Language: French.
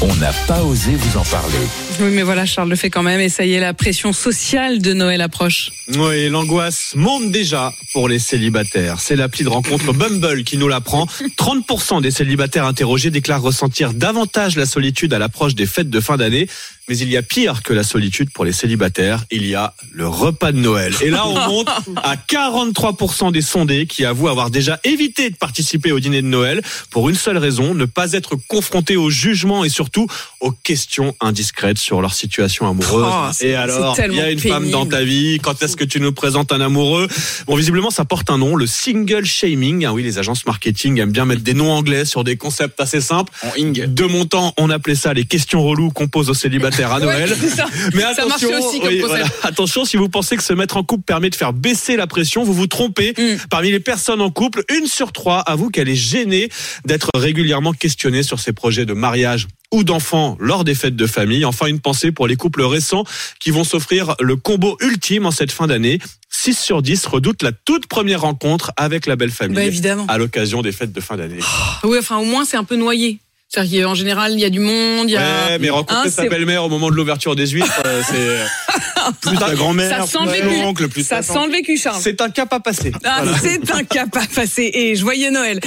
On n'a pas osé vous en parler. Oui, mais voilà, Charles le fait quand même. Et ça y est, la pression sociale de Noël approche. Oui, l'angoisse monte déjà pour les célibataires. C'est l'appli de rencontre Bumble qui nous l'apprend. 30% des célibataires interrogés déclarent ressentir davantage la solitude à l'approche des fêtes de fin d'année. Mais il y a pire que la solitude pour les célibataires. Il y a le repas de Noël. Et là, on monte à 43% des sondés qui avouent avoir déjà évité de participer au dîner de Noël pour une seule raison, ne pas être confrontés au jugement et surtout aux questions indiscrètes sur leur situation amoureuse. Oh, et alors, il y a une femme dans ta vie. Quand est-ce que tu nous présentes un amoureux? Bon, visiblement, ça porte un nom, le single shaming. Ah oui, les agences marketing aiment bien mettre des noms anglais sur des concepts assez simples. De mon temps, on appelait ça les questions reloues qu'on pose aux célibataires à Noël. Ouais, c'est ça. Mais Ça attention, aussi comme oui, concept. voilà. attention, si vous pensez que se mettre en couple permet de faire baisser la pression, vous vous trompez. Mm. Parmi les personnes en couple, une sur trois avoue qu'elle est gênée d'être régulièrement questionnée sur ses projets de mariage ou d'enfants lors des fêtes de famille. Enfin, une pensée pour les couples récents qui vont s'offrir le combo ultime en cette fin d'année. 6 sur 10 redoutent la toute première rencontre avec la belle famille Bah, évidemment. à l'occasion des fêtes de fin d'année. Oui, enfin, au moins, c'est un peu noyé. C'est-à-dire qu'en général, il y a du monde, il y a. Ouais, mais rencontrer Hein, sa belle-mère au moment de l'ouverture des huîtres, euh, c'est plus ta grand-mère, plus le ton vécu. oncle, plus Ça sent le vécu, Charles. c'est un cap à passer. Ah, Voilà. c'est un cap à passer. Et joyeux Noël.